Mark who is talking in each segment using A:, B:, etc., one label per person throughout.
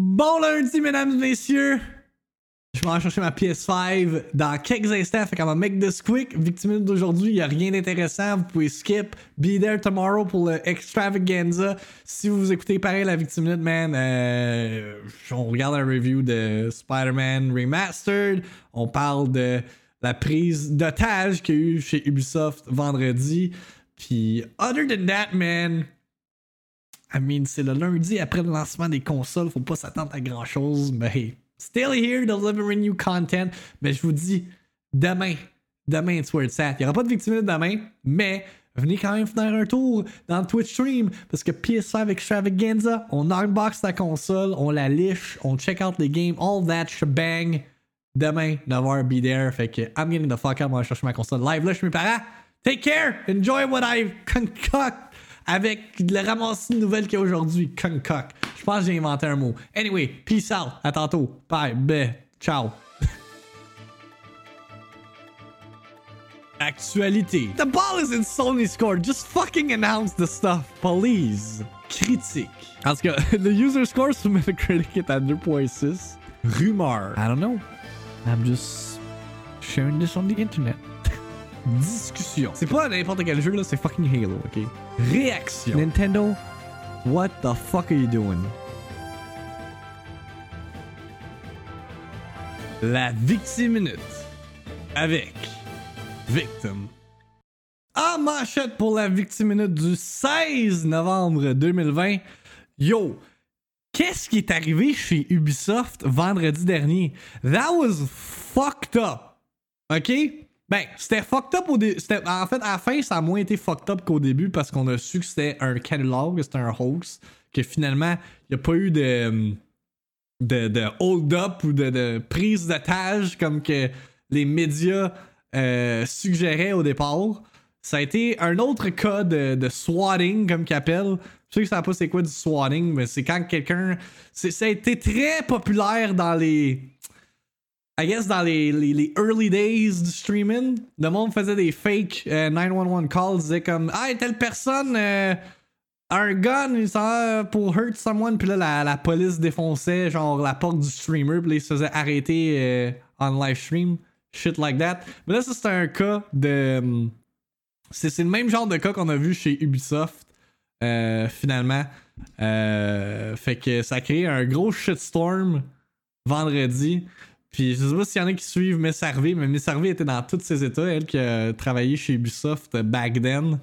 A: Bon lundi, mesdames et messieurs! Je vais aller chercher ma PS5 dans quelques instants, fait qu'on va make this quick. Victime d'aujourd'hui, il n'y a rien d'intéressant, vous pouvez skip. Be there tomorrow pour le extravaganza. Si vous écoutez pareil la Victime man, euh, on regarde un review de Spider-Man Remastered. On parle de la prise d'otage qu'il y a eu chez Ubisoft vendredi. Puis, other than that, man, I mean, c'est le lundi après le lancement des consoles, faut pas s'attendre à grand chose, mais still here delivering new content. Mais je vous dis, demain, demain, it's where it's at. Il y aura pas de victime demain, mais venez quand même faire un tour dans le Twitch stream parce que PS5 Extravaganza, on unbox la console, on la liche, on check out les games, all that shebang. Demain, 9h, be there. Fait que I'm getting the fuck out, moi, je chercher ma console live là, je suis mes parents. Take care, enjoy what I concoct avec le ramassis de nouvelles qu'il y a aujourd'hui. Concoct. Je pense que j'ai inventé un mot. Anyway, peace out. À tantôt. Bye. Bye. Ciao. Actualité. The ball is in Sony's court. Just fucking announce the stuff, please. Critique. Tout cas, the user score sur Metacritic est à 2.6. Rumeur. I don't know. I'm just sharing this on the internet. Discussion. C'est pas n'importe quel jeu là, c'est fucking Halo, ok? Réaction. Nintendo, what the fuck are you doing? La Victime Minute. Avec Victim. En manchette pour la Victime Minute du 16 novembre 2020. Yo, qu'est-ce qui est arrivé chez Ubisoft vendredi dernier? That was fucked up. OK? Ben, c'était fucked up au début. En fait, à la fin, ça a moins été fucked up qu'au début parce qu'on a su que c'était un catalogue, c'était un hoax. Que finalement, il n'y a pas eu de, de, de hold-up ou de, de prise d'otage comme que les médias euh, suggéraient au départ. Ça a été un autre cas de, de swatting, comme qu'ils appellent. Je sais que ça pas c'est quoi du swatting, mais c'est quand quelqu'un. Ça a été très populaire dans les I guess dans les, early days du streaming, le monde faisait des fake 911 calls, disait comme Ah, telle personne euh, a un gun, pour hurt someone, puis là la, police défonçait genre la porte du streamer, puis là il se faisait arrêter euh, en live stream, shit like that. Mais là, ça c'est un cas de. C'est le même genre de cas qu'on a vu chez Ubisoft, euh, finalement. fait que ça a créé un gros shitstorm vendredi. Puis je sais pas s'il y en a qui suivent Miss Harvey, mais Miss Harvey était dans tous ses états, elle qui a travaillé chez Ubisoft back then.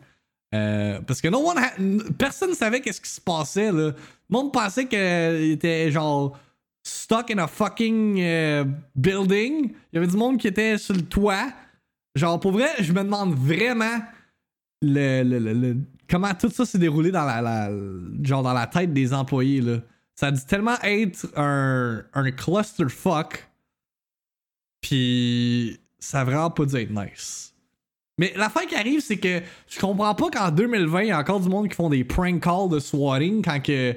A: Euh, parce que no one personne ne savait qu'est-ce qui se passait là. Le monde pensait qu'il était genre stuck in a fucking euh, building. Il y avait du monde qui était sur le toit. Genre pour vrai, je me demande vraiment le, le, le, comment tout ça s'est déroulé dans la, la, genre dans la tête des employés là. Ça a dû tellement être un, un clusterfuck puis ça a vraiment pas dû être nice. Mais la fin qui arrive, c'est que je comprends pas qu'en 2020, il y a encore du monde qui font des prank calls de swatting quand que.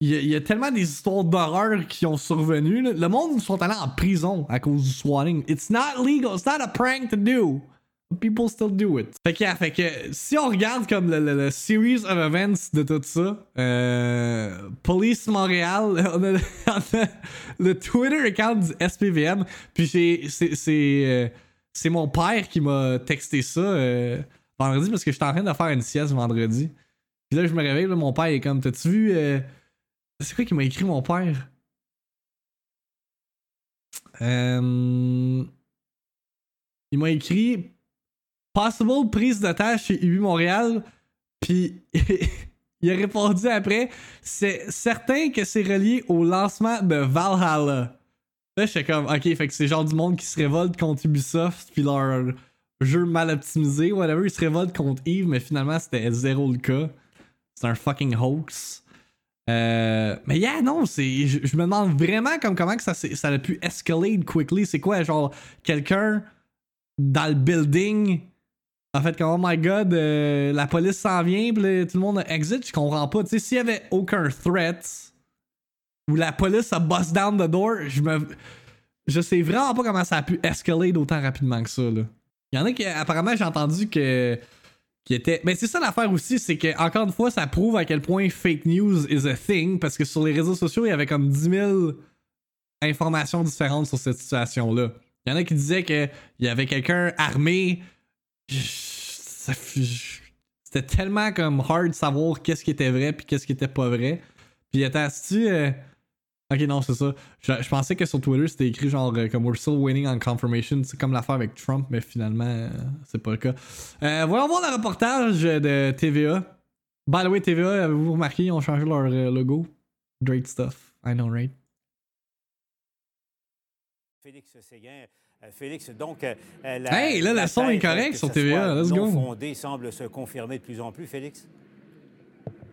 A: Il y, a, tellement des histoires d'horreur qui ont survenu. Le monde sont allés en prison à cause du swatting. It's not legal. It's not a prank to do. People still do it. Fait que, fait que si on regarde comme le, series of events de tout ça, euh, Police Montréal, on a, le Twitter account du SPVM, puis c'est euh, c'est mon père qui m'a texté ça euh, vendredi parce que j'étais en train de faire une sieste vendredi. Puis là, je me réveille, mon père est comme, t'as-tu vu... Euh, c'est quoi qui m'a écrit mon père? il m'a écrit Possible prise d'otage chez Ubi Montréal. Puis il a répondu après c'est certain que c'est relié au lancement de Valhalla. Là, j'étais comme, ok, fait que c'est genre du monde qui se révolte contre Ubisoft, puis leur jeu mal optimisé, whatever, ils se révoltent contre Eve, mais finalement, c'était zéro le cas. C'est un fucking hoax. Euh, mais yeah, non, je, me demande vraiment comme comment que ça, a pu escalate quickly. C'est quoi, genre, quelqu'un dans le building en fait, comme, oh my god, euh, la police s'en vient, pis tout le monde exit, je comprends pas. Tu sais, s'il y avait aucun threat, ou la police a bust down the door, je me. Je sais vraiment pas comment ça a pu escalader d'autant rapidement que ça, là. Il y en a qui, apparemment, j'ai entendu que. qui était. Mais c'est ça l'affaire aussi, c'est que, encore une fois, ça prouve à quel point fake news is a thing, parce que sur les réseaux sociaux, il y avait comme 10 000 informations différentes sur cette situation-là. Il y en a qui disaient qu'il y avait quelqu'un armé. C'était tellement comme hard de savoir qu'est-ce qui était vrai puis qu'est-ce qui était pas vrai. Puis attends, tu euh, Ok, non, c'est ça. Je, pensais que sur Twitter, c'était écrit genre euh, comme We're still waiting on confirmation. C'est comme l'affaire avec Trump, mais finalement, euh, c'est pas le cas. Euh, voyons voir le reportage de TVA. By the TVA, avez-vous remarqué, ils ont changé leur logo? Great stuff. I know, right?
B: Félix Séguin. Félix, donc.
A: La, hey, là, le son est correct sur TVA. Let's go.
B: fondé semble se confirmer de plus en plus, Félix?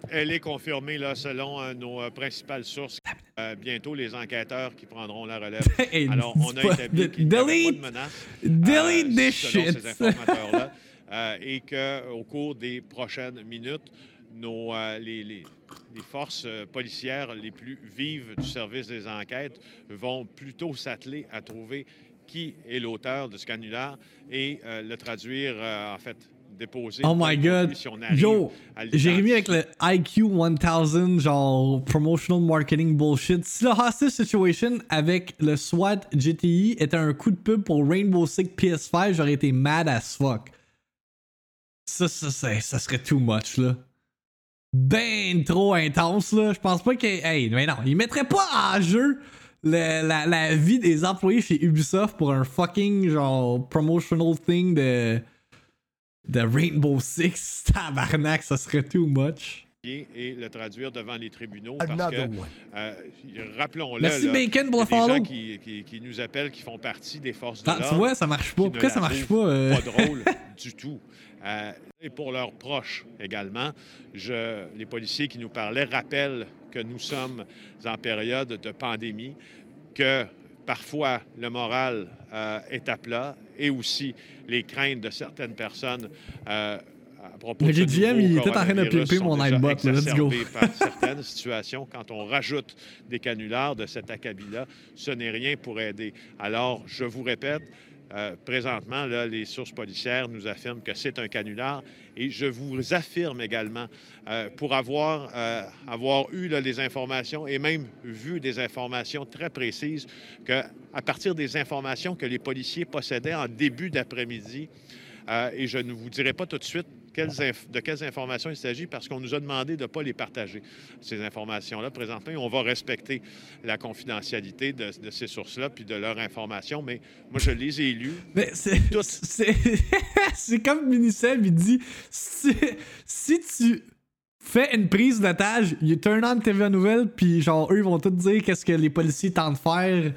C: Elle est confirmée là, selon euh, nos euh, principales sources. Euh, bientôt, les enquêteurs qui prendront la relève. Alors, on a établi qu'il n'y avait pas de menace
A: delete this
C: selon ces informateurs-là et qu'au cours des prochaines minutes, nos, les, les, les, forces policières les plus vives du service des enquêtes vont plutôt s'atteler à trouver qui est l'auteur de ce canular et le traduire, en fait,
A: Oh my god. Yo, Jérémy avec le IQ 1000, genre promotional marketing bullshit. Si le hostage situation avec le SWAT GTI était un coup de pub pour Rainbow Six PS5, j'aurais été mad as fuck. Ça, ça, ça, ça serait too much, là. Ben trop intense, là. Je pense pas que. Hey, mais non, il mettrait pas en jeu. la, la, vie des employés chez Ubisoft pour un fucking genre promotional thing de de Rainbow Six, tabarnak, ça serait too much.
C: Et le traduire devant les tribunaux. Parce que, euh, rappelons-le.
A: Merci
C: là,
A: Bacon pour
C: le
A: follow.
C: des gens qui, qui, qui, nous appellent, qui font partie des forces de l'ordre.
A: Tu vois, ça marche pas. Pourquoi ça marche pas? Euh?
C: Pas drôle du tout. Euh, et pour leurs proches également, je, les policiers qui nous parlaient rappellent que nous sommes en période de pandémie, que parfois le moral euh, est à plat et aussi les craintes de certaines personnes euh, à propos de ce
A: GGM, il était en train de pimper mon iBot. Let's go.
C: par certaines situations, quand on rajoute des canulars de cet acabit-là, ce n'est rien pour aider. Alors, je vous répète, euh, présentement, là, les sources policières nous affirment que c'est un canular et je vous affirme également, euh, pour avoir, euh, avoir eu là, les informations et même vu des informations très précises, qu'à partir des informations que les policiers possédaient en début d'après-midi, et je ne vous dirai pas tout de suite de quelles informations il s'agit parce qu'on nous a demandé de ne pas les partager, ces informations-là, présentement. on va respecter la confidentialité de, ces sources-là puis de leurs informations, mais moi, je les ai lues.
A: Mais c'est, c'est, comme Minicel, il dit si, si tu fais une prise d'otage, you turn on TV Nouvelle, puis genre, eux, ils vont tout dire qu'est-ce que les policiers tentent de faire.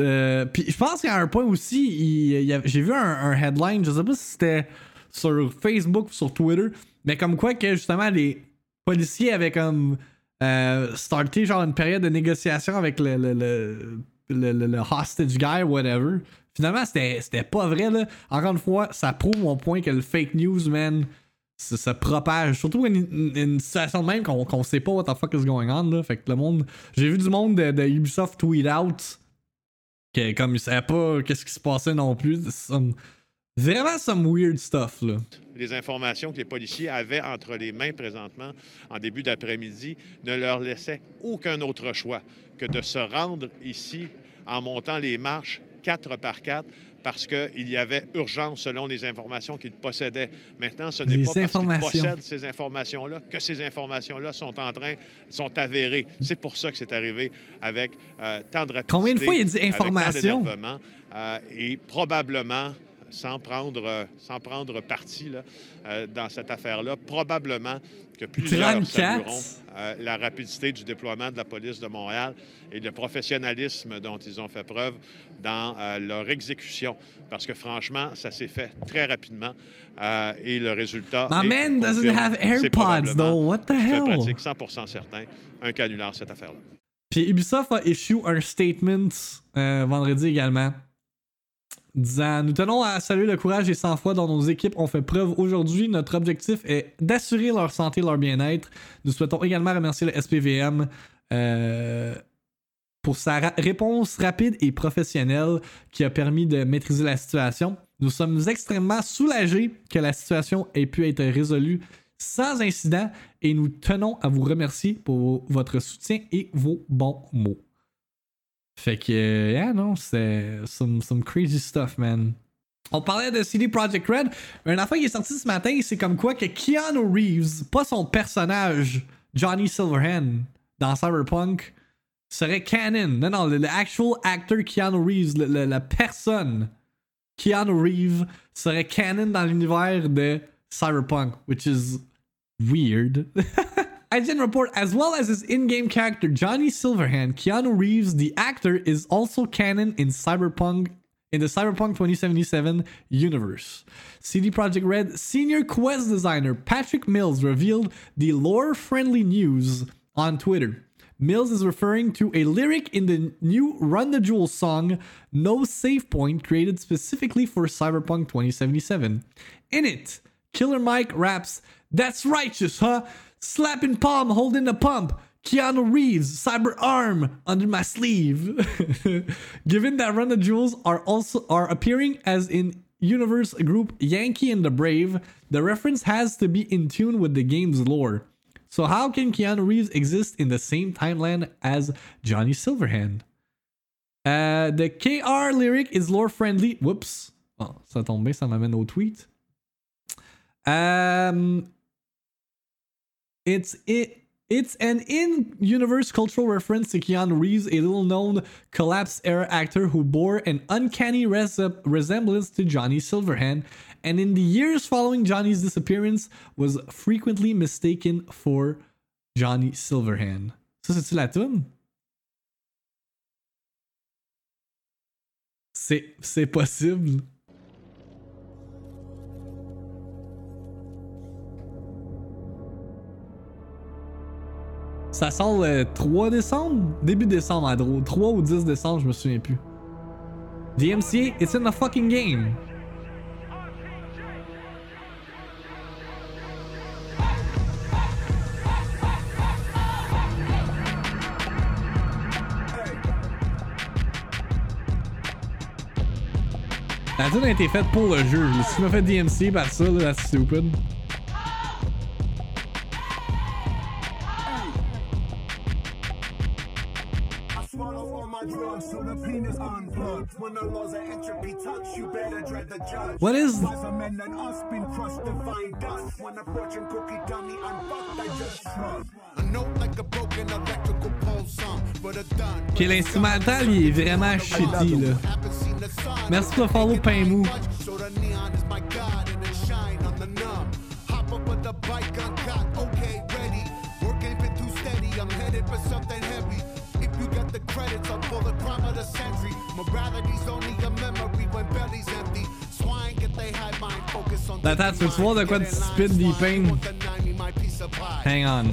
A: Euh, puis je pense qu'il y a un point aussi, j'ai vu un, un, headline, je sais pas si c'était sur Facebook, sur Twitter, mais comme quoi que justement les policiers avaient comme euh, starté genre une période de négociation avec le, le, le, le hostage guy, whatever. Finalement, c'était pas vrai, là. Encore une fois, ça prouve mon point que le fake news, man, se propage. Surtout une, situation de même qu'on sait pas what the fuck is going on, là. Fait que le monde. J'ai vu du monde de, Ubisoft tweet out. Que, comme ils savaient pas qu'est-ce qui se passait non plus. Vraiment some weird stuff, là.
C: Les informations que les policiers avaient entre les mains présentement en début d'après-midi ne leur laissaient aucun autre choix que de se rendre ici en montant les marches quatre par quatre parce qu'il y avait urgence selon les informations qu'ils possédaient. Maintenant, ce n'est pas parce qu'ils possèdent ces informations-là que ces informations-là sont en train, sont avérées. C'est pour ça que c'est arrivé avec euh, tant de rapidité.
A: Combien de fois il dit information?
C: Euh, et probablement sans prendre, euh, sans prendre parti là, euh, dans cette affaire-là. Probablement que plusieurs salueront euh, la rapidité du déploiement de la police de Montréal et le professionnalisme dont ils ont fait preuve dans leur exécution. Parce que franchement, ça s'est fait très rapidement et le résultat.
A: My man doesn't have AirPods, though. What the hell?
C: Pratique 100 certain un canular cette affaire-là.
A: Puis Ubisoft a issu un statement vendredi également Nous tenons à saluer le courage et sang-froid dont nos équipes ont fait preuve aujourd'hui. Notre objectif est d'assurer leur santé et leur bien-être. Nous souhaitons également remercier le SPVM euh, pour sa réponse rapide et professionnelle qui a permis de maîtriser la situation. Nous sommes extrêmement soulagés que la situation ait pu être résolue sans incident et nous tenons à vous remercier pour votre soutien et vos bons mots. Fait que, euh, yeah, non, c'est some, some crazy stuff, man. On parlait de CD Projekt Red. Un affaire qui est sorti ce matin, c'est comme quoi que Keanu Reeves, pas son personnage, Johnny Silverhand, dans Cyberpunk, serait canon. Non, non, le actual actor Keanu Reeves, le- le- la personne Keanu Reeves serait canon dans l'univers de Cyberpunk, which is weird. IGN report, as well as his in-game character Johnny Silverhand, Keanu Reeves, the actor, is also canon in Cyberpunk in the Cyberpunk 2077 universe. CD Projekt Red senior quest designer Patrick Mills revealed the lore-friendly news on Twitter. Mills is referring to a lyric in the new Run the Jewels song No Save Point created specifically for Cyberpunk 2077. In it, Killer Mike raps, That's righteous, huh? Slapping palm, holding the pump. Keanu Reeves, cyber arm under my sleeve. Given that Run the Jewels are also are appearing as in universe group Yankee and the Brave, the reference has to be in tune with the game's lore. So how can Keanu Reeves exist in the same timeline as Johnny Silverhand? Uh, the KR lyric is lore friendly. Whoops. Oh, ça tombe ça m'amène au tweet. Um, it's it. It's an in-universe cultural reference to Keanu Reeves, a little-known collapse-era actor who bore an uncanny res- resemblance to Johnny Silverhand, and in the years following Johnny's disappearance, was frequently mistaken for Johnny Silverhand. Ça, c'est-tu la tune? C'est, c'est possible. Ça sort le 3 décembre? Début décembre, à drôle. 3 ou 10 décembre, je me souviens plus. DMCA, it's in the fucking game. La tune a été faite pour le jeu. Si tu m'as fait DMC par ça, là, that's stupid.
D: A done.
A: Ok, l'instrumental, il est vraiment shitty, là.
D: Haven't seen the sun.
A: Merci pour le follow, Pain Mou. Attends, tu veux voir de quoi spit des pains? Hang on.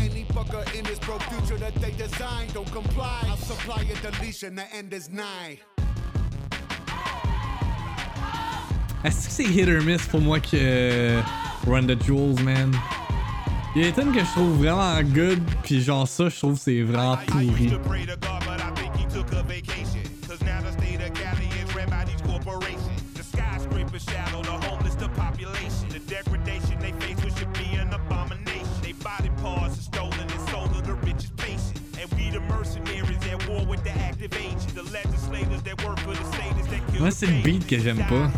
A: Est-ce que c'est hit or miss pour moi que euh, Run the Jewels, man? Il y a des tunes que je trouve vraiment good, puis genre ça, je trouve c'est vraiment pourri. Moi, c'est le beat que j'aime pas.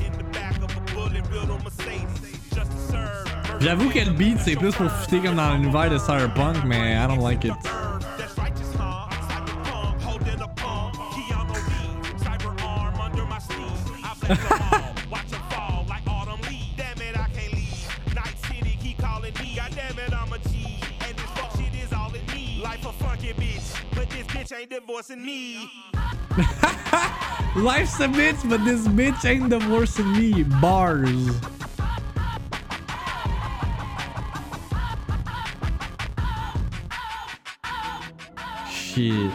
A: J'avoue que le beat, c'est plus pour fitter comme dans l'univers de Cyberpunk, mais I don't like it. Life's a bitch, but this bitch ain't divorcing me. Bars. Shit.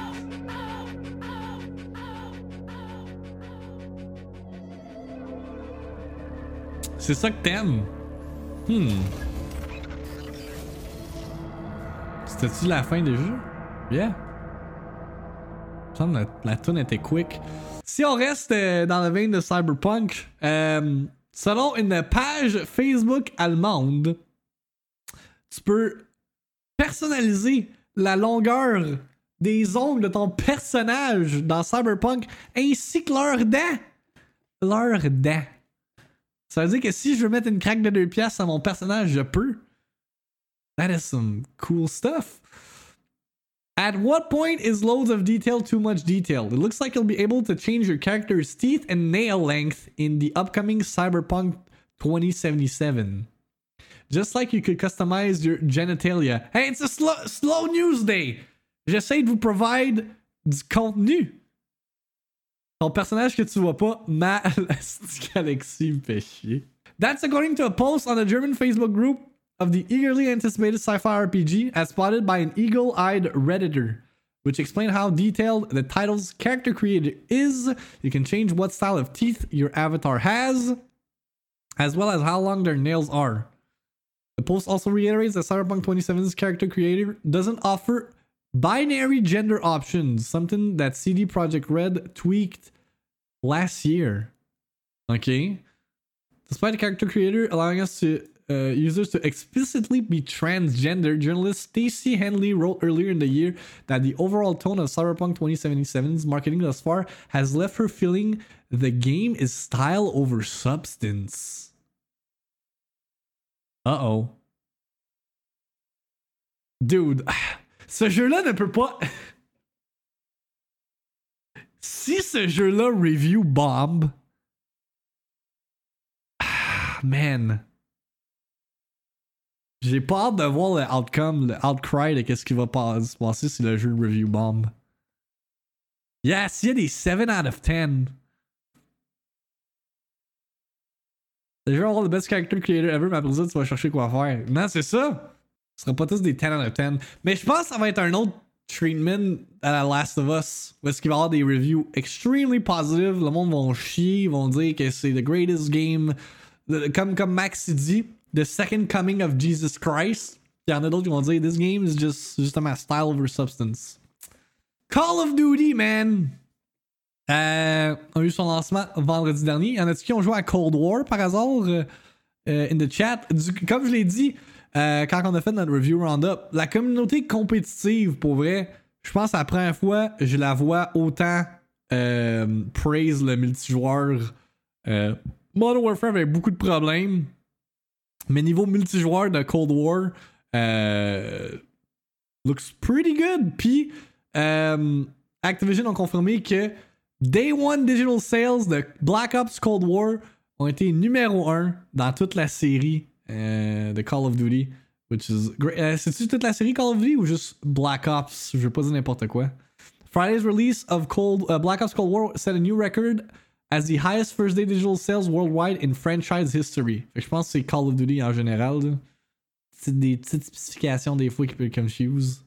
A: C'est ça que t'aimes? Hmm. C'était-tu la fin déjà? Yeah. La, la tune était quick. Si on reste euh, dans le vein de Cyberpunk, euh, Selon une page Facebook allemande, tu peux personnaliser la longueur des ongles de ton personnage dans Cyberpunk ainsi que leurs dents. Leurs dents. Ça veut dire que si je veux mettre une craque de deux pièces à mon personnage, je peux. That is some cool stuff. At what point is loads of detail too much detail? It looks like you'll be able to change your character's teeth and nail length in the upcoming Cyberpunk 2077. Just like you could customize your genitalia. Hey, it's a slow, slow news day! J'essaie de vous provide du contenu. Ton personnage que tu vois pas, ma Galaxy me fait chier. That's according to a post on the German Facebook group of the eagerly anticipated sci-fi RPG as spotted by an eagle-eyed redditor, which explained how detailed the title's character creator is. You can change what style of teeth your avatar has, as well as how long their nails are. The post also reiterates that Cyberpunk 2077's character creator doesn't offer binary gender options, something that CD Projekt Red tweaked last year. Okay. Despite the character creator allowing us to uh, users to explicitly be transgender, journalist Stacey Henley wrote earlier in the year that the overall tone of Cyberpunk 2077's marketing thus far has left her feeling the game is style over substance. Uh oh. Dude, ce jeu-là ne peut pas. si ce jeu-là review bomb. Man. J'ai pas hâte de voir le outcome, le outcry de qu'est-ce qui va se passer si le jeu review bomb. Yes, il y a des 7 out of 10. Le jeu avoir le best character creator ever, mais après ça, tu vas chercher quoi faire. Non, c'est ça. Ce sera pas tous des 10 out of 10. Mais je pense que ça va être un autre treatment à la Last of Us. Où est-ce qu'il va y avoir des reviews extremely positive. Le monde va chier. Ils vont dire que c'est the greatest game. Comme, comme Max dit, the second coming of Jesus Christ. Il y en a d'autres qui vont dire, this game is just justement style over substance. Call of Duty, man! Euh, on a eu son lancement vendredi dernier. Y en a-tu qui ont joué à Cold War par hasard? Euh, euh, in the chat? Comme je l'ai dit euh, quand on a fait notre review roundup, la communauté compétitive, pour vrai, je pense que la première fois, je la vois autant euh, praise le multijoueur. Euh, Modern Warfare avait beaucoup de problèmes, mais niveau multijoueur de Cold War, euh, looks pretty good. Puis euh, Activision ont confirmé que Day One Digital Sales de Black Ops Cold War ont été numéro 1 dans toute la série euh, de Call of Duty. Which is great. Euh, C'est-tu toute la série Call of Duty ou juste Black Ops? Je vais pas dire n'importe quoi. Friday's release of Cold uh, Black Ops Cold War set a new record as the highest first day digital sales worldwide in franchise history. Fait que je pense que c'est Call of Duty en général. C'est des petites spécifications des fois qui peuvent confuse.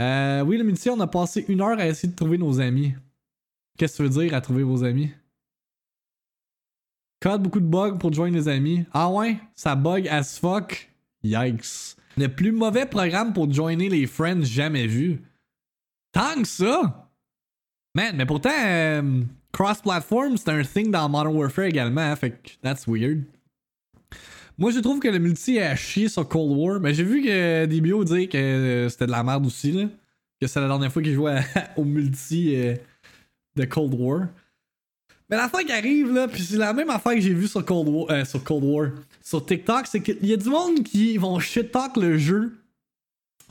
A: Euh, oui, le multi, on a passé une heure à essayer de trouver nos amis. Qu'est-ce que tu veux dire à trouver vos amis? Code beaucoup de bugs pour joindre les amis. Ah ouais? Ça bug as fuck? Yikes. Le plus mauvais programme pour joiner les friends jamais vu. Tant ça! Man, mais pourtant, euh, cross-platform, c'est un thing dans Modern Warfare également, fait que that's weird. Moi, je trouve que le multi est à chier sur Cold War, mais j'ai vu que DBO dit que euh, c'était de la merde aussi, là. Que c'est la dernière fois qu'il jouait à- au multi euh, de Cold War. Mais la fois qui arrive, là, puis c'est la même affaire que j'ai vu sur Cold War, euh, sur Cold War, sur TikTok, c'est qu'il y a du monde qui vont shit talk le jeu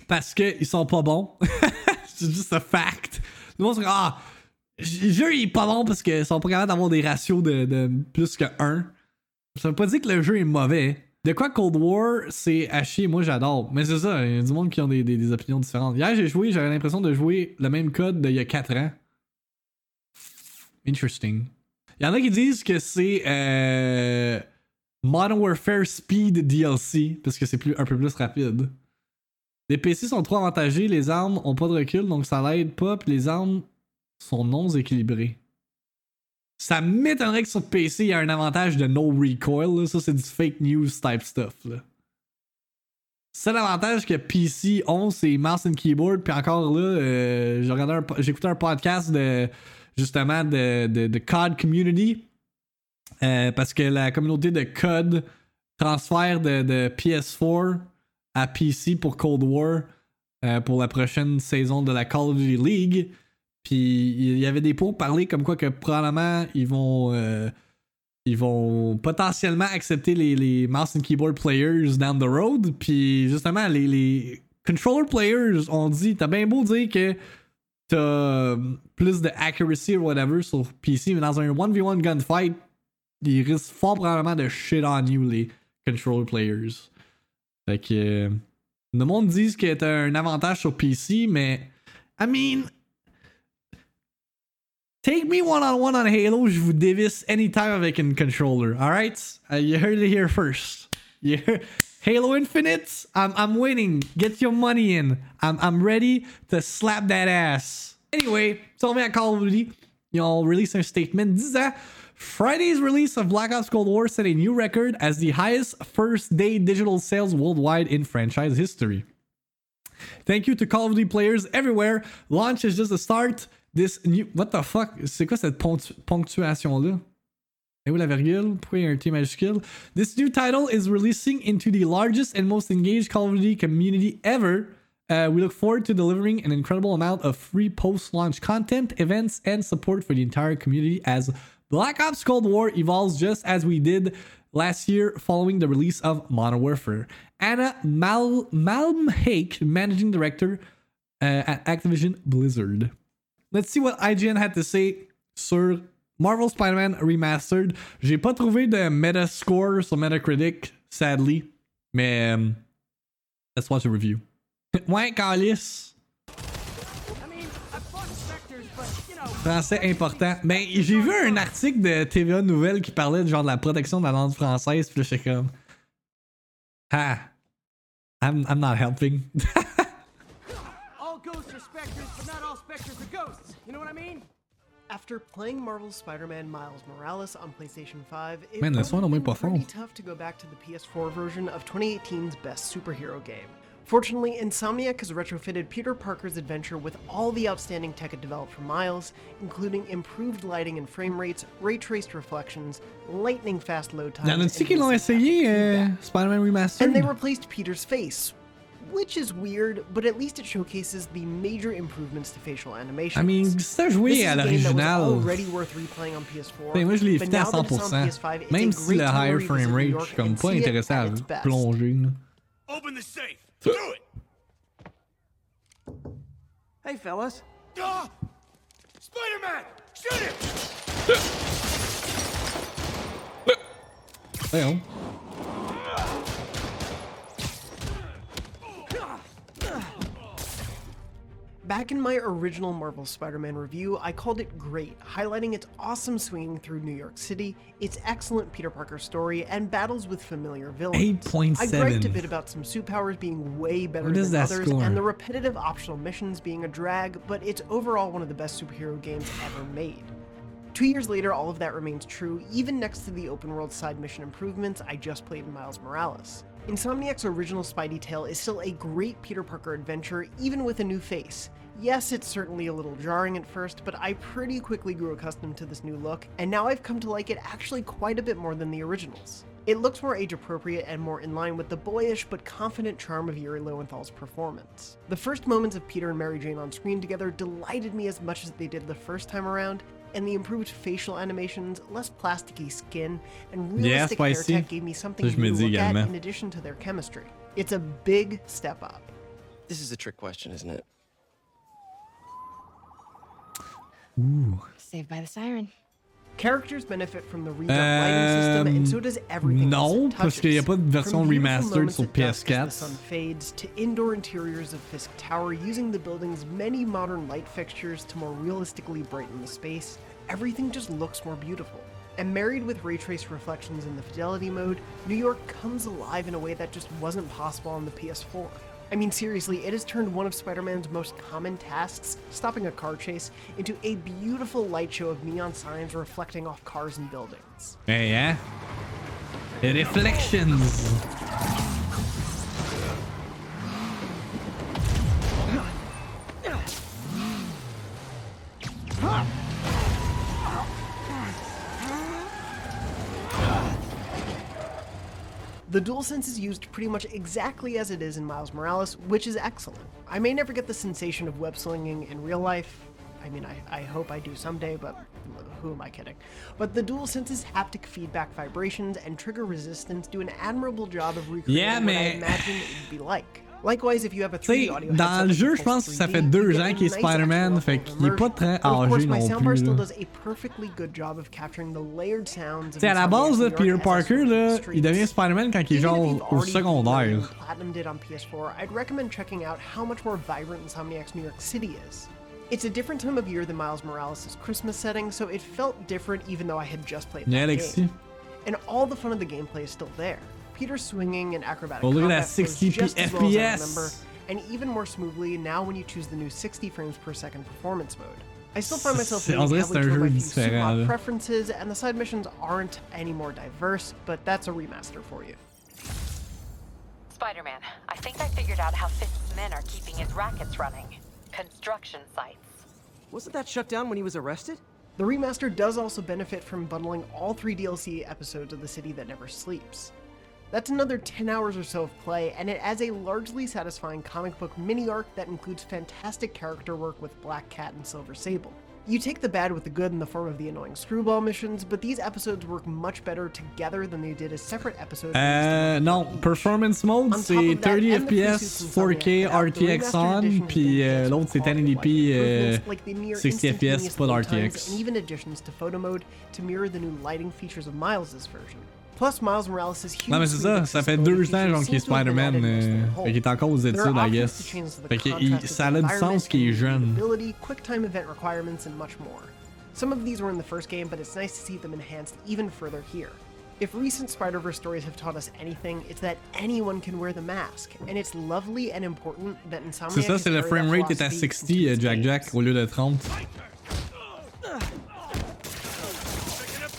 A: parce qu'ils sont pas bons. c'est juste un fact. Le monde se dit, ah, le jeu il est pas bon parce qu'ils sont pas capables d'avoir des ratios de, plus que 1. Ça veut pas dire que le jeu est mauvais. De quoi Cold War, c'est à chier, moi j'adore. Mais c'est ça, il y a du monde qui ont des, opinions différentes. Hier j'ai joué, j'avais l'impression de jouer le même code d'il y a 4 ans. Interesting. Il y en a qui disent que c'est euh, Modern Warfare Speed DLC, parce que c'est un peu plus rapide. Les PC sont trop avantagés, les armes ont pas de recul, donc ça l'aide pas, puis les armes sont non équilibrées. Ça m'étonnerait que sur PC, il y a un avantage de no recoil, ça c'est du fake news type stuff. Là. Seul avantage que PC ont, c'est mouse and keyboard, puis encore là, euh, regardé un podcast de justement de, de, de COD Community. Euh, parce que la communauté de COD transfère de, de PS4 à PC pour Cold War euh, pour la prochaine saison de la Call of Duty League. Il y avait des pots parler comme quoi que probablement ils vont euh, ils vont potentiellement accepter les, mouse and keyboard players down the road. Puis justement les, les controller players ont dit t'as bien beau dire que t'as plus de accuracy ou whatever sur PC, mais dans un 1v1 gunfight, ils risquent fort probablement de shit on you, les controller players. Fait que. euh, le monde dit que t'as un avantage sur PC, mais. I mean. Take me one on one on Halo, je vous dévisse anytime avec une controller, alright? Uh, you heard it here first. Halo Infinite, I'm, I'm winning. Get your money in. I'm, I'm ready to slap that ass. Anyway, on revient à Call of Duty, ont release un statement Friday's release of Black Ops Cold War set a new record as the highest first day digital sales worldwide in franchise history. Thank you to Call of Duty players everywhere. Launch is just the start. This new. What the fuck? C'est quoi cette ponct- ponctuation-là? Et où la virgule? Pourquoi il y a un T majuscule? This new title is releasing into the largest and most engaged Call of Duty community ever. Uh, we look forward to delivering an incredible amount of free post launch content, events, and support for the entire community as Black Ops Cold War evolves just as we did last year following the release of Modern Warfare. Anna Mal- Malmhake, managing director uh, at Activision Blizzard. Let's see what IGN had to say sur Marvel Spider-Man Remastered. J'ai pas trouvé de Metascore sur Metacritic, sadly. Mais um, let's watch a review. ouais, Calis. Français important. Ben, j'ai vu un article de TVA Nouvelle qui parlait de genre de la protection de la langue française, puis là, j'étais comme. Ah. I'm, I'm not helping.
E: After playing Marvel's Spider-Man Miles Morales on PlayStation 5, it
A: Man,
E: would
A: this one
E: have
A: au
E: been pretty
A: fort.
E: tough to go back to the PS4 version of 2018's best superhero game. Fortunately, Insomniac has retrofitted Peter Parker's adventure with all the outstanding tech it developed for Miles, including improved lighting and frame rates, ray-traced reflections, lightning-fast load times,
A: Y'en
E: and
A: a-tu qui l'ont
E: instant
A: essayé. Spider-Man Remastered?
E: And they replaced Peter's face, which is weird, but at least it showcases the major improvements to facial animation.
A: I mean, si t'as joué
E: This is
A: à
E: a game that was
A: l'original.
E: already worth replaying on PS4.
A: Ben, moi, je l'ai
E: but
A: évité à
E: now that it's on
A: 100%.
E: PS5, it's
A: Même
E: a
A: si
E: great
A: le
E: time to
A: higher
E: revisit
A: frame
E: New
A: rate,
E: York
A: je suis comme
E: and
A: pas
E: see it
A: intéressé
E: at
A: à
E: its best.
A: plonger. là.
F: Open the safe. Do it.
E: Hey, fellas.
F: Ah! Spider-Man, shoot him.
A: Voyons.
E: Back in my original Marvel Spider-Man review, I called it great, highlighting its awesome swinging through New York City, its excellent Peter Parker story, and battles with familiar villains.
A: 8.7.
E: I griped a bit about some suit powers being way better than others,
A: score?
E: and the repetitive optional missions being a drag, but it's overall one of the best superhero games ever made. Two years later, all of that remains true, even next to the open world side mission improvements I just played in Miles Morales. Insomniac's original Spidey tale is still a great Peter Parker adventure, even with a new face. Yes, it's certainly a little jarring at first, but I pretty quickly grew accustomed to this new look, and now I've come to like it actually quite a bit more than the originals. It looks more age appropriate and more in line with the boyish but confident charm of Yuri Lowenthal's performance. The first moments of Peter and Mary Jane on screen together delighted me as much as they did the first time around, and the improved facial animations, less plasticky skin, and realistic hair tech gave me something
A: Ça, je me
E: new to
A: dis
E: look at
A: également.
E: in addition to their chemistry. It's a big step up.
G: This is a trick question, isn't it?
H: Saved by the siren.
E: Characters benefit from the redone lighting system, and so does everything euh, else
A: non, parce qu'il y a pas de version remastered sur
E: at as
A: PS4.
E: The sun fades to indoor interiors of Fisk Tower using the building's many modern light fixtures to more realistically brighten the space. Everything just looks more beautiful. And married with ray trace reflections in the fidelity mode, New York comes alive in a way that just wasn't possible on the PS4. I mean, seriously, it has turned one of Spider Man's most common tasks, stopping a car chase, into a beautiful light show of neon signs reflecting off cars and buildings.
A: Hey, hein? Reflections.
E: The DualSense is used pretty much exactly as it is in Miles Morales, which is excellent. I may never get the sensation of web slinging in real life. I mean, I, I hope I do someday, but who am I kidding? But the DualSense's haptic feedback vibrations and trigger resistance do an admirable job of recreating
A: Yeah,
E: what I imagine it would be like. Likewise, if you have a
A: Tu
E: 3D
A: sais,
E: audio
A: dans
E: headset
A: le
E: that
A: jeu, je
E: controls
A: pense que ça
E: 3D,
A: fait
E: you
A: deux
E: get
A: ans
E: a
A: qu'il est
E: nice
A: Spider-Man,
E: extra
A: fait
E: level of
A: qu'il est pas très
E: immersion. But of course,
A: âgé
E: my
A: non
E: soundbar
A: plus,
E: still
A: là.
E: does a perfectly good job of capturing the layered sounds of
A: Tu sais, à la
E: Insomniac's
A: base,
E: New
A: là,
E: York
A: Peter
E: as I
A: Parker,
E: stroll through
A: là,
E: the
A: il
E: streets.
A: devient Spider-Man quand il est
E: Even if
A: genre
E: you've
A: au
E: already played
A: secondaire.
E: what Platinum did on PS4, I'd recommend checking out how much more vibrant Insomniac's New York City is. It's a different time of year than Miles Morales' Christmas setting, so it felt different even though I had just played
A: Yeah,
E: that
A: Alexi.
E: game. And all the fun of the gameplay is still there. Peter's swinging and acrobatic
A: Oh, look at that 60
E: just as well as I
A: FPS.
E: remember, and even more smoothly now when you choose the new 60 frames per second performance mode. I still find myself
A: C'est-
E: leaning
A: on dirait
E: heavily
A: c'est un
E: my few super preferences, and the side missions aren't any more diverse, but that's a remaster for you.
H: Spider Man, I think I figured out how Fisk's men are keeping his rackets running. Construction sites.
G: Wasn't that shut down when he was arrested?
E: The remaster does also benefit from bundling all three DLC episodes of The City That Never Sleeps. That's another 10 hours or so of play, and it adds a largely satisfying comic book mini arc that includes fantastic character work with Black Cat and Silver Sable. You take the bad with the good in the form of the annoying screwball missions, but these episodes work much better together than they did as separate episodes.
A: Uh,
E: released
A: non, performance mode, c'est
E: of that,
A: 30 FPS, 4K
E: Insomniac put
A: RTX on, puis euh, l'autre c'est 1080p,
E: life
A: euh,
E: improvements, like the near
A: 60 FPS, pas
E: load times,
A: d'RTX.
E: and even additions to photo mode to mirror the new lighting features of Miles' version. Plus, Miles Morales' is huge
A: Non, mais c'est ça, ça fait deux ans genre qu'il est
E: seems to have been
A: Spider-Man, euh,
E: of the whole.
A: fait qu'il est encore aux études, I guess. Fait que il- ça a du sens qu'il est jeune.
E: ability, QuickTime event requirements, and much more. Some of these were in the first game, but it's nice to see them enhanced even further here. If recent Spider-Verse stories have taught us anything, it's that anyone can wear the mask, and it's lovely and important that Insomniac
A: C'est ça, c'est le
E: that
A: framerate est à 60,
E: into
A: euh, Jack. Jack, au lieu de 30.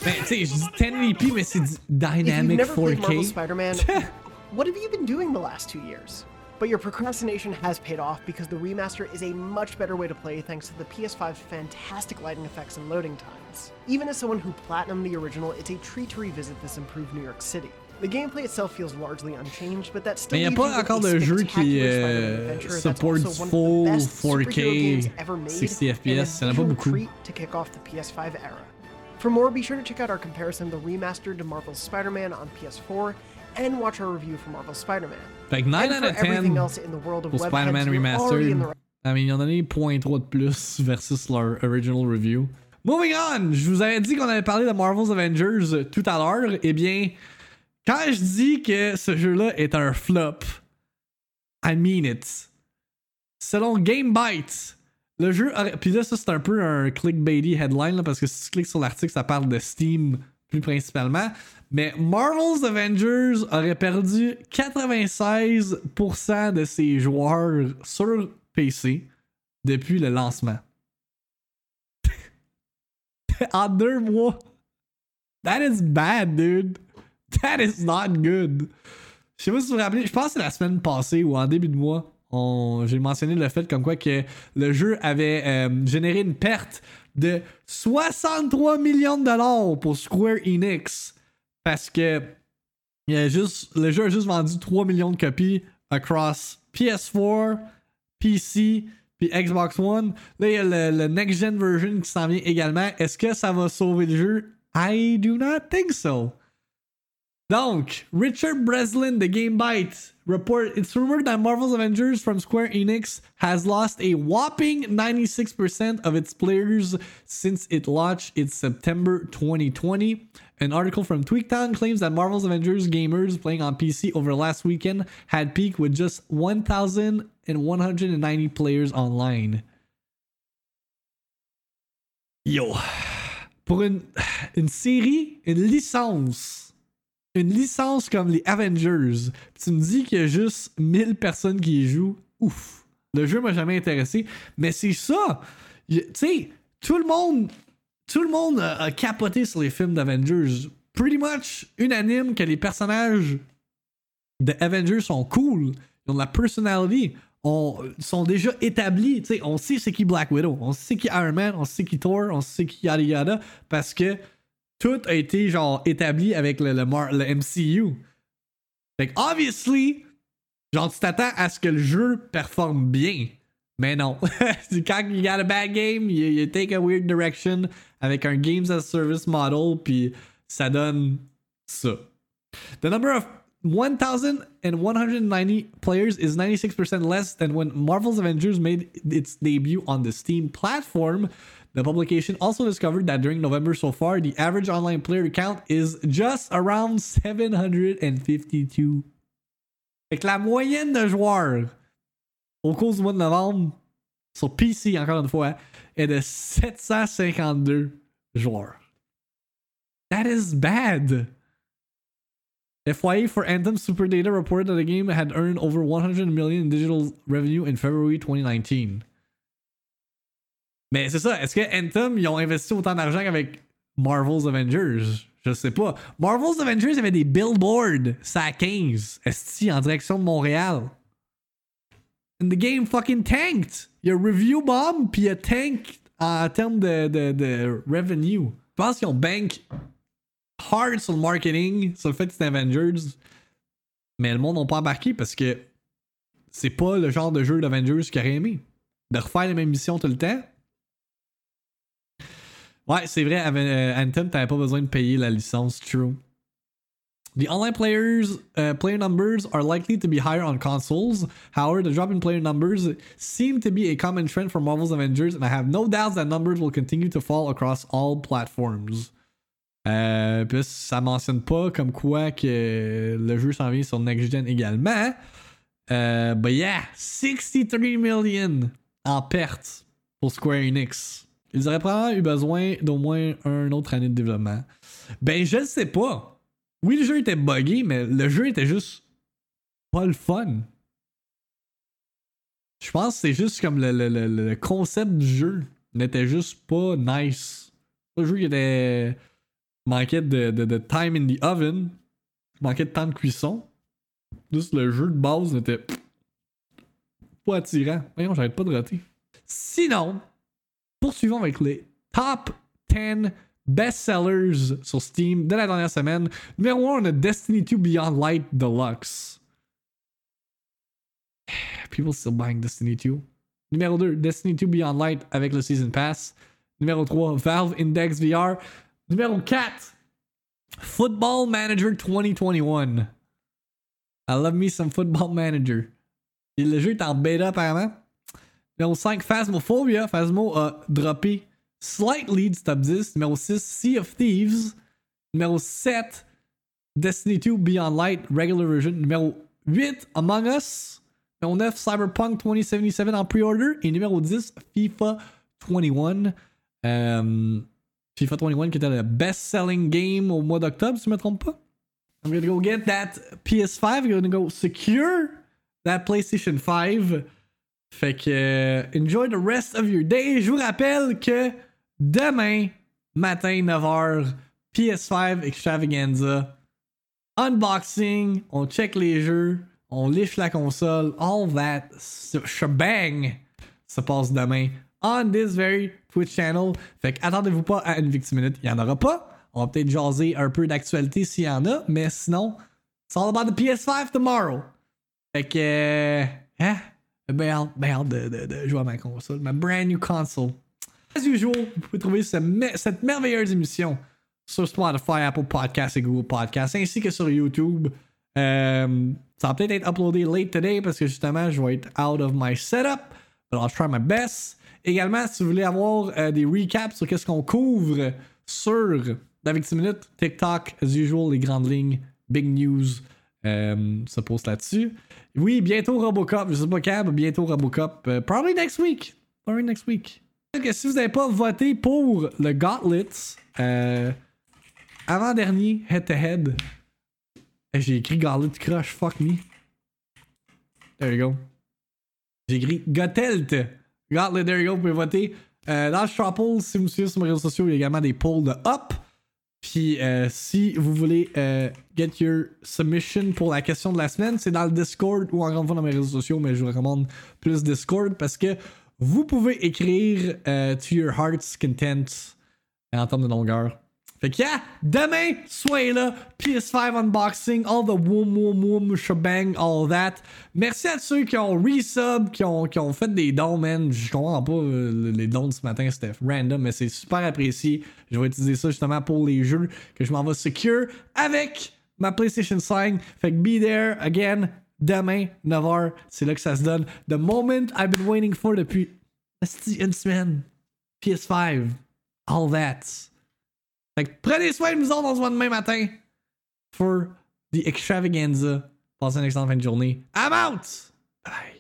A: Mais tu sais, je dis 1080p, mais c'est du
E: If you've
A: Dynamic
E: never
A: 4K.
E: Spider-Man, what have you been doing the last two years? But your procrastination has paid off because the remaster is a much better way to play thanks to the PS5's fantastic lighting effects and loading times. Even as someone who platinumed the original, it's a treat to revisit this improved New York City. The gameplay itself feels largely unchanged, but that still
A: Mais y a
E: leaves
A: pas encore
E: a
A: de jeu qui,
E: spectacular
A: euh,
E: Spider-Man adventure that's
A: supporte
E: also one of the
A: full
E: best
A: 4K,
E: superhero games ever made
A: 60
E: and a
A: FPS, y en a pas
E: visual
A: beaucoup.
E: treat to kick off the PS5 era. For more, be sure to check out our comparison of the remastered to Marvel's Spider-Man on PS4 and watch our review for Marvel's Spider-Man.
A: Fait que 9
E: and
A: out of
E: for everything
A: 10
E: else in the world of
A: pour Spider-Man Remastered. I mean, ils ont donné 0.3 de plus versus leur original review. Moving on! Je vous avais dit qu'on allait parler de Marvel's Avengers tout à l'heure. Eh bien, quand je dis que ce jeu-là est un flop, I mean it. Selon GameByte, le jeu. Puis là, ça, c'est un peu un clickbaity headline, parce que si tu cliques sur l'article, ça parle de Steam plus principalement. Mais Marvel's Avengers aurait perdu 96% de ses joueurs sur PC depuis le lancement. en deux mois. That is bad, dude. That is not good. Je sais pas si vous vous rappelez, je pense que c'est la semaine passée ou en début de mois, j'ai mentionné le fait comme quoi que le jeu avait euh, généré une perte de 63 millions de dollars pour Square Enix parce que il a le jeu a juste vendu 3 millions de copies across PS4, PC, puis Xbox One. Là, il y a le Next Gen version qui s'en vient également. Est-ce que ça va sauver le jeu? I do not think so. Donc, Richard Breslin de GameByte report it's rumored that Marvel's Avengers from Square Enix has lost a whopping 96% of its players since it launched in September 2020. An article from Tweaktown claims that Marvel's Avengers gamers playing on PC over last weekend had peaked with just 1,190 players online. Yo, pour une, une série, une licence une licence comme les Avengers, tu me dis qu'il y a juste 1000 personnes qui y jouent, ouf. Le jeu m'a jamais intéressé, mais c'est ça. Tu sais, tout le monde, tout le monde a, capoté sur les films d'Avengers. Pretty much unanime que les personnages de Avengers sont cool, ils ont de la personality, on, sont déjà établis. Tu sais, on sait c'est qui Black Widow, on sait qui Iron Man, on sait qui Thor, on sait qui yada yada, parce que tout a été établi avec le, MCU. Fait obviously, genre, tu t'attends à ce que le jeu performe bien. Mais non. Quand you got a bad game, you, you take a weird direction avec un Games as a Service model, puis ça donne ça. The number of 1,190 players is 96% less than when Marvel's Avengers made its debut on the Steam platform. The publication also discovered that during November so far, the average online player count is just around 752. Fait que la moyenne de joueurs au cours du mois de novembre sur PC, encore une fois, est de 752 joueurs. That is bad. FYE for Anthem Super Data reported that the game had earned over 100 million in digital revenue in February 2019. Mais c'est ça, est-ce que Anthem, ils ont investi autant d'argent qu'avec Marvel's Avengers? Je sais pas. Marvel's Avengers avait des billboards, ça à 15, esti, en direction de Montréal. And the game fucking tanked. Il y a review bomb, puis il y a tank en termes de, de, de revenue. Je pense qu'ils ont bank hard sur le marketing, sur le fait que c'est Avengers. Mais le monde n'a pas embarqué parce que c'est pas le genre de jeu d'Avengers qu'il aurait aimé. De refaire les mêmes missions tout le temps. Ouais, c'est vrai, euh, Anthem, t'avais pas besoin de payer la licence, true. The online players uh, player numbers are likely to be higher on consoles. However, the drop in player numbers seem to be a common trend for Marvel's Avengers, and I have no doubts that numbers will continue to fall across all platforms. Euh, puis ça mentionne pas comme quoi que le jeu s'en vient sur Next Gen également. Euh, but yeah, 63 million en perte pour Square Enix. Ils auraient probablement eu besoin d'au moins une autre année de développement. Ben, je ne sais pas. Oui, le jeu était buggy, mais le jeu était juste pas le fun. Je pense que c'est juste comme le, le, le, le, concept du jeu n'était juste pas nice. Le jeu qui était. manquait de, de, time in the oven, manquait de temps de cuisson. Juste le jeu de base n'était pas attirant. Voyons, j'arrête pas de rater. Sinon, poursuivons avec les top 10 best-sellers sur Steam de la dernière semaine. Numéro 1, on a Destiny 2 Beyond Light Deluxe. People still buying Destiny 2. Numéro 2, Destiny 2 Beyond Light avec le Season Pass. Numéro 3, Valve Index VR. Numéro 4, Football Manager 2021. I love me some Football Manager. Le jeu est en bêta apparemment. Numéro 5, Phasmophobia. Phasmo a droppé slightly du top 10. Numéro 6, Sea of Thieves. Numéro 7, Destiny 2 Beyond Light Regular Version. Numéro 8, Among Us. Numéro 9, Cyberpunk 2077 en pre-order. Et numéro 10, FIFA 21. Euh, FIFA 21 qui était le best-selling game au mois d'octobre, si je ne me trompe pas. I'm gonna go get that PS5. I'm gonna go secure that PlayStation 5. Fait que euh, enjoy the rest of your day. Je vous rappelle que demain matin 9h PS5 Extravaganza unboxing, on check les jeux, on liche la console, all that shebang se passe demain on this very Twitch channel. Fait que attendez-vous pas à une victime minute, il y en aura pas. On va peut-être jaser un peu d'actualité s'il y en a, mais sinon, it's all about the PS5 tomorrow. Fait que, euh, hein? Hâte de, jouer à ma console, ma brand new console. As usual, vous pouvez trouver ce, cette merveilleuse émission sur Spotify, Apple Podcasts et Google Podcasts, ainsi que sur YouTube. Euh, ça va peut-être être uploadé late today parce que justement, je vais être out of my setup, but I'll try my best. Également, si vous voulez avoir euh, des recaps sur qu'est-ce qu'on couvre sur la Victime Minute, TikTok, as usual, les grandes lignes, big news euh, se pose là-dessus. Oui, bientôt Robocop. Je sais pas quand, mais bientôt Robocop. Uh, probably next week. Probably next week. Que si vous n'avez pas voté pour le Gauntlet, euh, avant-dernier head-to-head, j'ai écrit Gauntlet Crush, fuck me. There you go. J'ai écrit Gotelt. Gauntlet, there you go, vous pouvez voter. Euh, dans le si vous me suivez sur mes réseaux sociaux, il y a également des polls de up. Puis euh, si vous voulez euh, get your submission pour la question de la semaine, c'est dans le Discord ou encore fois dans mes réseaux sociaux, mais je vous recommande plus Discord parce que vous pouvez écrire euh, to your heart's content en termes de longueur. Fait que, yeah, demain, soyez là. PS5 unboxing, all the woom woom woom shebang, all that. Merci à ceux qui ont resub, qui ont, qui ont fait des dons, man. Je comprends pas euh, les dons de ce matin, c'était random, mais c'est super apprécié. Je vais utiliser ça justement pour les jeux que je m'en vais secure avec ma PlayStation 5. Fait que be there again demain, 9h. C'est là que ça se donne. The moment I've been waiting for depuis une semaine. PS5. All that. Fait que prenez soin de nous autres, on se voit demain matin for the extravaganza. Passez une excellente fin de journée. I'm out! Bye.